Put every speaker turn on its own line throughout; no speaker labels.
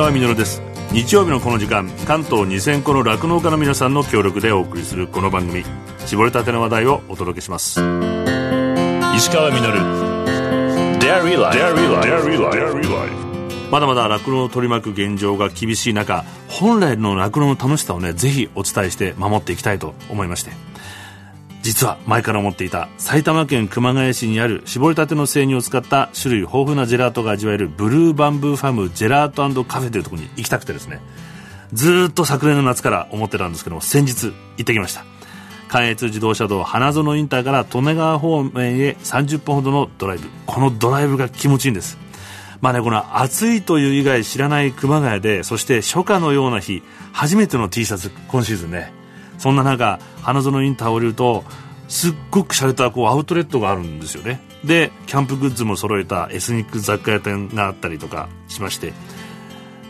川稔です。日曜日のこの時間関東2000個の酪農家の皆さんの協力でお送りするこの番組。絞りたての話題をお届けします。石川稔まだまだ酪農を取り巻く現状が厳しい中本来の酪農の楽しさをねぜひお伝えして守っていきたいと思いまして実は前から思っていた埼玉県熊谷市にある絞りたての生乳を使った種類豊富なジェラートが味わえるブルーバンブーファームジェラートカフェというところに行きたくてですね。ずっと昨年の夏から思ってたんですけども先日行ってきました。関越自動車道花園インターから利根川方面へ30分ほどのドライブ。このドライブが気持ちいいんです。まあねこの暑いという以外知らない熊谷でそして初夏のような日初めての T シャツ今シーズンねそんな中花園インター降りるとすっごく洒落たこうアウトレットがあるんですよね。でキャンプグッズも揃えたエスニック雑貨屋店があったりとかしまして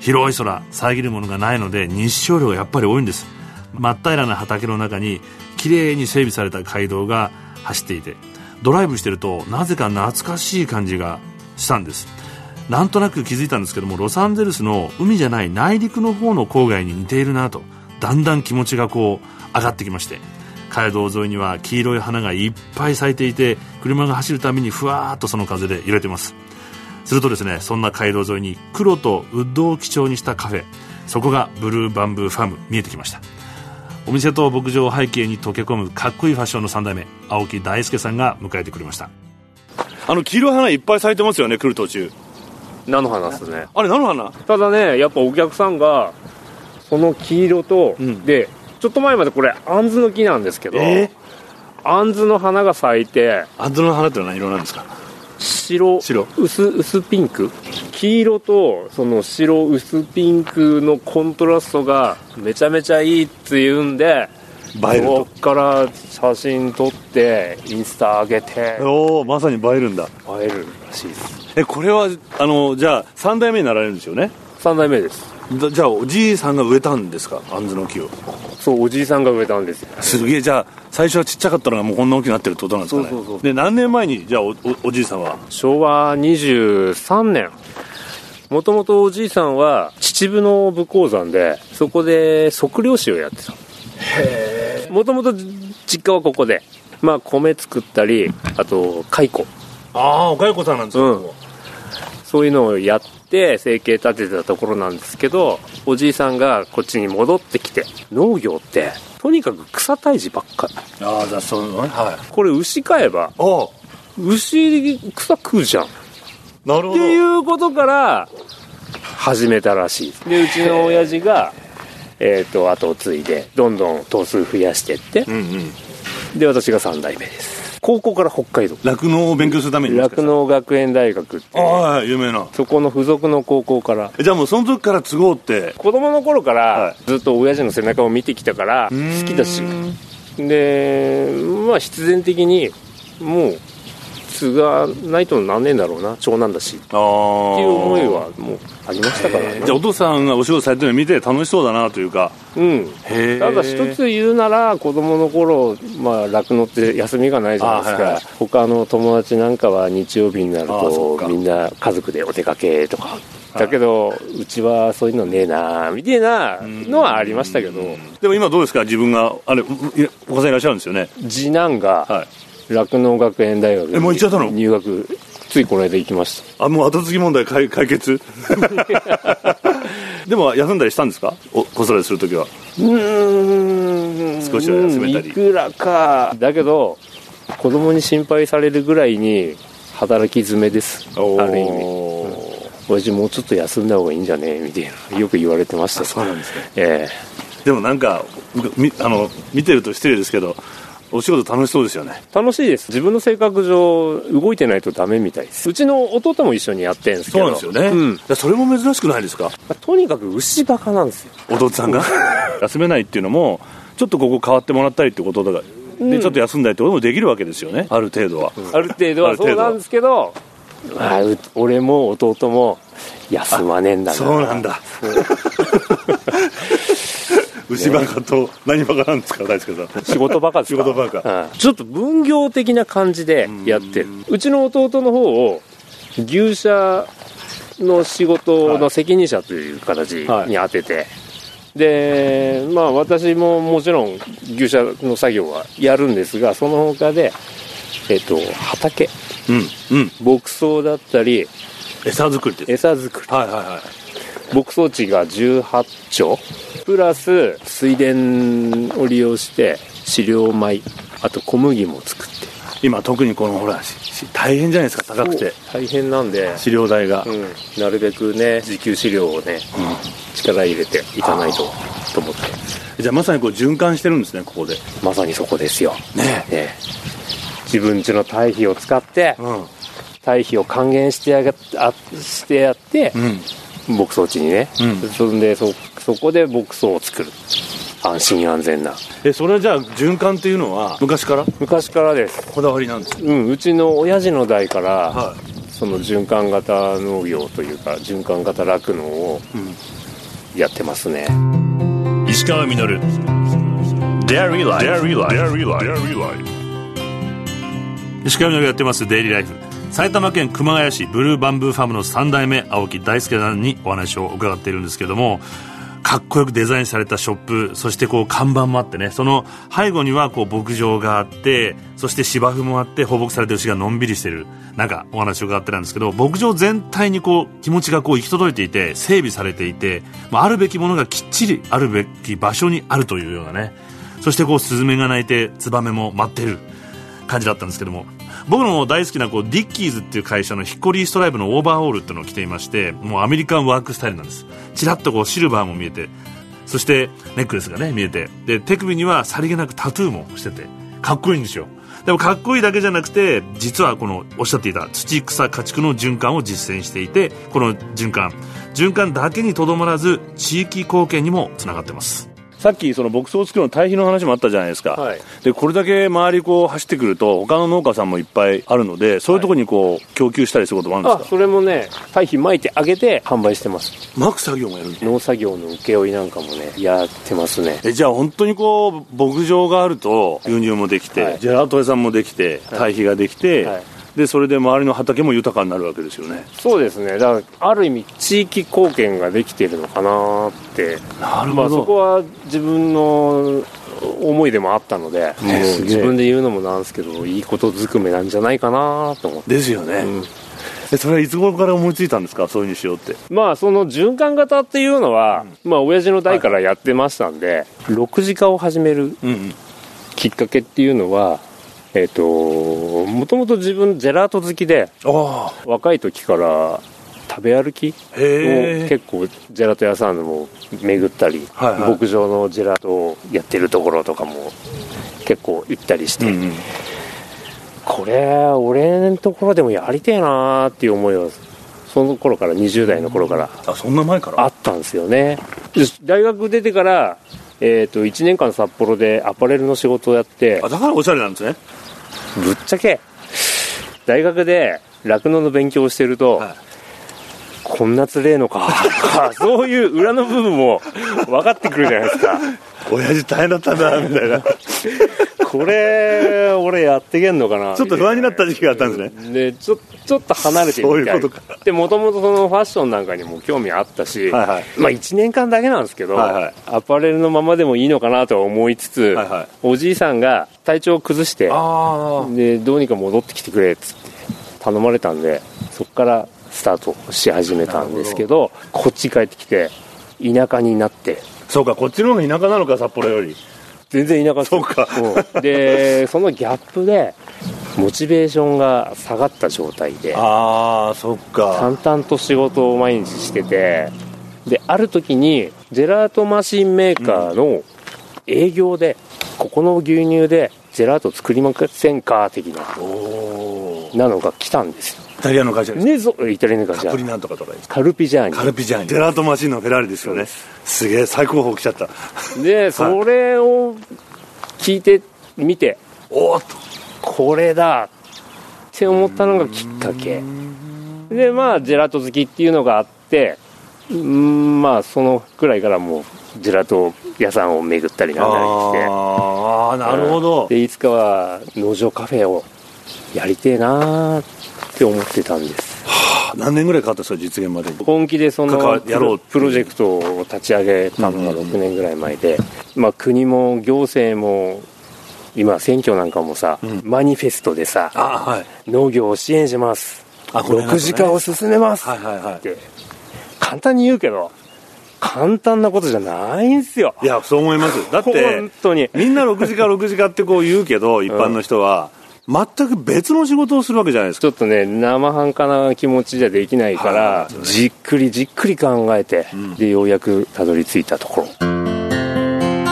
広い空遮るものがないので日照量がやっぱり多いんです。真っ平らな畑の中に綺麗に整備された街道が走っていてドライブしてるとなぜか懐かしい感じがしたんです。なんとなく気づいたんですけどもロサンゼルスの海じゃない内陸の方の郊外に似ているなと。だんだん気持ちがこう上がってきまして街道沿いには黄色い花がいっぱい咲いていて車が走るたびにふわーっとその風で揺れてます。するとですねそんな街道沿いに黒とウッドを基調にしたカフェそこがブルーバンブーファーム見えてきました。お店と牧場を背景に溶け込むかっこいいファッションの3代目青木大輔さんが迎えてくれました。あの黄色い花いっぱい咲いてますよね来る途中。
菜の花ですね。
あれ菜の花？
ただねやっぱお客さんがその黄色と、
うん。
でちょっと前までこれあんずの木なんですけど、
え
あんずの花が咲いて
アンズの花ってのは何色なんですか？
白
白。
薄薄ピンク。黄色とその白薄ピンクのコントラストがめちゃめちゃいいっていうんでそっから写真撮ってインスタ上げて。
おおまさに映えるんだ。
映えるらしいです。
えこれはあのじゃあ3代目になられるんですよね
？3代目です。
だじゃあおじいさんが植えたんですか？あんずの木を。
そうおじいさんが植えたんです。よ
すげえじゃあ最初はちっちゃかったのがもうこんな大きくなってるってことなんですかね？
そうそうそう
で何年前にじゃあおおおじいさんは？
昭和23年もともとおじいさんは秩父の武甲山でそこで測量士をやってた。もともと実家はここで。まあ米作ったりあと蚕。
ああおかゆこさんなんですか、
うんそういうのをやって生計立ててたところなんですけどおじいさんがこっちに戻ってきて農業ってとにかく草退治ばっか。り
ああじゃあそういうのね。はい。
これ牛飼えば
あ
牛草食うじゃん。
なるほ
ていうことから始めたらしい。でうちの親父がえっ、と後を継いでどんどん頭数増やしてって。
うんうん。
で私が3代目です高校から北海道。
酪農を勉強するために
酪農学園大学って
ああはい有名な。
そこの付属の高校から。
えじゃあもうその時から都合って。
子供の頃か
は
らずっと親父の背中を見てきたから好きだし。でまあ必然的にもう継がないとなんねえんだろうな長男だし。っていう思いはもうありましたからね。
じゃあお父さんがお仕事されてるのを見て楽しそうだなというか。
うん。ただ一つ言うなら子供の頃まあ酪農って休みがないじゃないですか、
あはいはい。
他の友達なんかは日曜日になるとみんな家族でお出かけとか。だけどうちはそういうのねえなみたいなのはありましたけど。
でも今どうですか自分があれお子さんいらっしゃるんですよね。
次男が
はい
酪農学園大学
えもう行っちゃったの？
に入学ついこの間行きました。
あもう後継ぎ問題解 解決？でも休んだりしたんですか？お子育てする時は。
うーん。
少しは休めたり。
いくらか。だけど子供に心配されるぐらいに働き詰めです。ある意味。親父もうちょっと休んだ方がいいんじゃね？みたいな。よく言われてました。
そうなんですね。
え
でもなんかみあの見てると失礼ですけどお仕事楽しそうですよね。
え楽しいです。自分の性格上動いてないとダメみたいです。うちの弟も一緒にやってんですけど。うん
いやそれも珍しくないですか？
とにかく牛バカなんですよ。
弟さんが？休めないっていうのもちょっとここ変わってもらったりってことだからでちょっと休んだりってこともできるわけですよね。ある程度は、
ある程度は。
ある程度
そうなんですけど、まあ、う俺も弟も休まねえんだな。
そうなんだ牛バカと何バカなんですか大輔さん。
仕事バカですか？
仕事バカ。
うん。ちょっと分業的な感じでやってる。うちの弟の方を牛舎の仕事の責任者という形に当てて、でまあ私ももちろん牛舎の作業はやるんですがその他でえっと畑。
うんうん。
牧草だったり
餌作りって
餌作り。
はいはいはい
牧草地が18丁。プラス水田を利用して飼料米。あと小麦も作って。
今特にこのほら大変じゃないですか高くて。
大変なんで、
飼料代が、
うん、なるべくね自給飼料をね力入れていかないとと思って。
じゃあまさにこう循環してるんですねここで。
まさにそこですよ。
ね。
ね。自分家の堆肥を使って
うん。
堆肥を還元してやがあしてやって
うん
牧草地にね、
うん。
そんでそそこで牧草を作る。安心安全な。
えそれはじゃあ循環っていうのは昔から？
昔からです。
こだわりなんです
うんうちの親父の代から、
は
その循環型農業というか循環型酪農を
い、うん、
やってますね。
石川稔。Dairy Life Dairy Life
石川みのりがやってますデイリーライフ埼玉県熊谷市ブルーバンブーファームの3代目青木大輔さんにお話を伺っているんですけどもかっこよくデザインされたショップそしてこう看板もあってねその背後にはこう牧場があってそして芝生もあって放牧されてる牛がのんびりしてるなんかお話を伺ってたんですけど牧場全体にこう気持ちがこう行き届いていて整備されていて、まあ、あるべきものがきっちりあるべき場所にあるというようなねそしてこうスズメが鳴いてツバメも舞ってる感じだったんですけども僕の大好きなこうディッキーズっていう会社のヒッコリーストライプのオーバーオールっていうのを着ていましてもうアメリカンワークスタイルなんです。ちらっとこうシルバーも見えて。そしてネックレスがね見えて。で手首にはさりげなくタトゥーもしてて。かっこいいんですよ。でもかっこいいだけじゃなくて実はこのおっしゃっていた土草家畜の循環を実践していてこの循環。循環だけにとどまらず地域貢献にもつながってます。さっきその牧草を作るの堆肥の話もあったじゃないですか、
はい。
でこれだけ周りこう走ってくると他の農家さんもいっぱいあるのでそういうところにこう供給したりすることもあるん
あ
ですか？
それもね堆肥撒いてあげて販売してます。
巻く作業もやるんです
農作業の請負なんかもねやってますね。
えじゃあ本当にこう牧場があると牛乳もできて、
はい。
ジェラート屋さんもできて堆肥ができて、
はい
でそれで周りの畑も豊かになるわけですよね。
そうですね。だからある意味地域貢献ができてるのかなって。
なる
まあそこは自分の思いでもあったので、もう
すげえ。
自分で言うのもなんですけどいいことずくめなんじゃないかなと思って、
ですよね、
うん。
えそれはいつ頃から思いついたんですか？そういうふうにしようって。
まあその循環型っていうのは、まあ親父の代からやってましたんで、6時化を始める
うんうん。
きっかけっていうのはえっ、ともともと自分ジェラート好きで
あ
若い時から食べ歩きを結構ジェラート屋さんも巡ったり、
はいはい。
牧場のジェラートをやってるところとかも結構行ったりして、
うんうん。
これ俺のところでもやりてえなーっていう思いはその頃から20代の頃から
あそんな前から？
あったんですよね。で大学出てから、えー、と1年間札幌でアパレルの仕事をやって。
あだからおしゃれなんですね
ぶっちゃけ大学で酪農の勉強をしてると、
はい。
こんなつれえのかそういう裏の部分も分かってくるじゃないですか
親父大変だったんだ みたいな。
これ俺やってけんのかな
ちょっと不安になった時期があったんですね。
でちょちょっと離れてみた
そういうことか。
でもともとそのファッションなんかにも興味あったし、
はいはい。
まあ1年間だけなんですけど、
はいはい。
アパレルのままでもいいのかなとは思いつつ、
はいはい。
おじいさんが体調を崩して
あ
でどうにか戻ってきてくれっつって頼まれたんでそこからスタートし始めたんですけどこっち帰ってきて田舎になって
そうかこっちの方が田舎なのか札幌より。
全然田舎
そうか。
うん。でそのギャップでモチベーションが下がった状態で
ああそっか。
淡々と仕事を毎日しててである時にジェラートマシンメーカーの営業で、ここの牛乳でジェラート作りませんか？的ななのが来たんですよ
イタリアの会社です。
ねぞイタリアの会社。
カプリなんとかとかですか
カルピジャーニ。
カルピジャーニ。ジェラートマシンのフェラーリですよね。す。げえ最高峰来ちゃった。
で それを聞いてみて。
おおっと。
これだ。って思ったのがきっかけ。でまあジェラート好きっていうのがあってうんまあそのくらいからもうジェラート屋さんを巡ったりなんだりして。
ああなるほど。
でいつかは農場カフェをやりてえなー。って思ってたんです。
何年ぐらいかかったんですか実現まで？に
本気でその
やろう
プロジェクトを立ち上げたのが6年ぐらい前で、まあ、国も行政も今選挙なんかもさ、マニフェストでさ
あはい。
農業を支援します。
あこね。
6時間を進めます。
はいはいはい。
って簡単に言うけど簡単なことじゃないんすよ。
いやそう思います。だって
本当に。
みんな6時間6時間ってこう言うけど一般の人は全く別の仕事をするわけじゃないですか。
ちょっとね生半可な気持ちじゃできないから、
はい。
じっくりじっくり考えて、でようやくたどり着いたところ。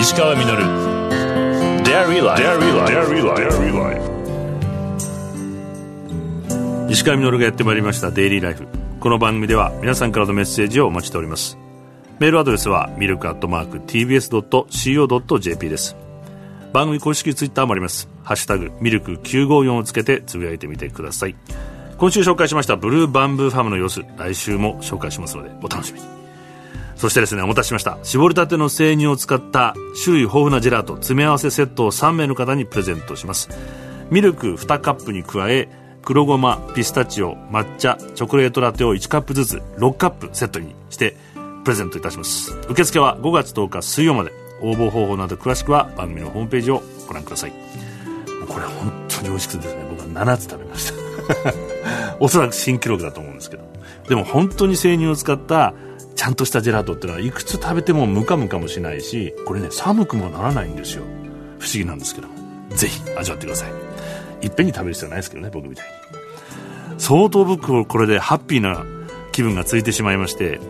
石川稔。
石川稔がやってまいりましたデイリーライフこの番組では皆さんからのメッセージをお待ちしております。メールアドレスはミルクアットマーク TBS.CO.JP です。番組公式ツイッターもありますハッシュタグミルク954をつけてつぶやいてみてください。今週紹介しましたブルーバンブーファームの様子来週も紹介しますのでお楽しみに。そしてですねお待たせしました。絞りたての生乳を使った種類豊富なジェラート詰め合わせセットを3名の方にプレゼントします。ミルク2カップに加え黒ごまピスタチオ抹茶チョコレートラテを1カップずつ6カップセットにしてプレゼントいたします。受付は5月10日水曜まで。応募方法など詳しくは番組のホームページをご覧ください。これ本当に美味しくてですね僕は7つ食べました。おそらく新記録だと思うんですけど。でも本当に生乳を使ったちゃんとしたジェラートっていうのはいくつ食べてもムカムカもしないしこれね寒くもならないんですよ。不思議なんですけど。ぜひ味わってください。いっぺんに食べる必要ないですけどね僕みたいに。相当僕これでハッピーな気分がついてしまいまして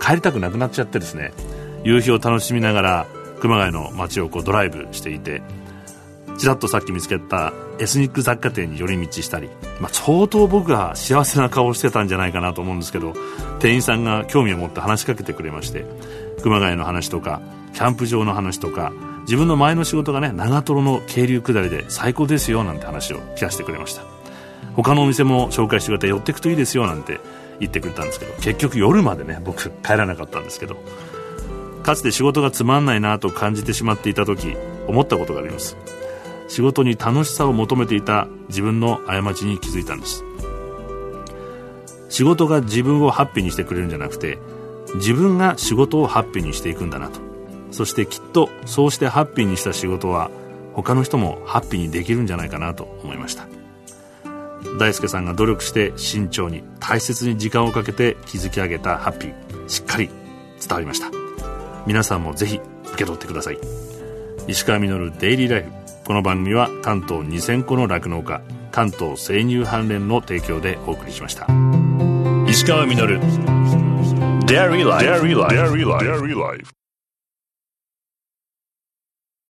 帰りたくなくなっちゃってですね夕日を楽しみながら熊谷の街をこうドライブしていてちらっとさっき見つけたエスニック雑貨店に寄り道したり、まあ、相当僕が幸せな顔をしてたんじゃないかなと思うんですけど店員さんが興味を持って話しかけてくれまして熊谷の話とかキャンプ場の話とか自分の前の仕事がね長瀞の渓流下りで最高ですよなんて話を聞かせてくれました。他のお店も紹介してくれて寄ってくといいですよなんて言ってくれたんですけど結局夜までね僕帰らなかったんですけどかつて仕事がつまんないなと感じてしまっていた時思ったことがあります。仕事に楽しさを求めていた自分の過ちに気づいたんです。仕事が自分をハッピーにしてくれるんじゃなくて自分が仕事をハッピーにしていくんだなと。そしてきっとそうしてハッピーにした仕事は他の人もハッピーにできるんじゃないかなと思いました。大輔さんが努力して慎重に大切に時間をかけて築き上げたハッピーしっかり伝わりました。皆さんもぜひ受け取ってください。石川稔デイリーライフ。この番組は関東2000個の酪農家関東生乳関連の提供でお送りしました。
石川稔。Dairy Life Dairy Life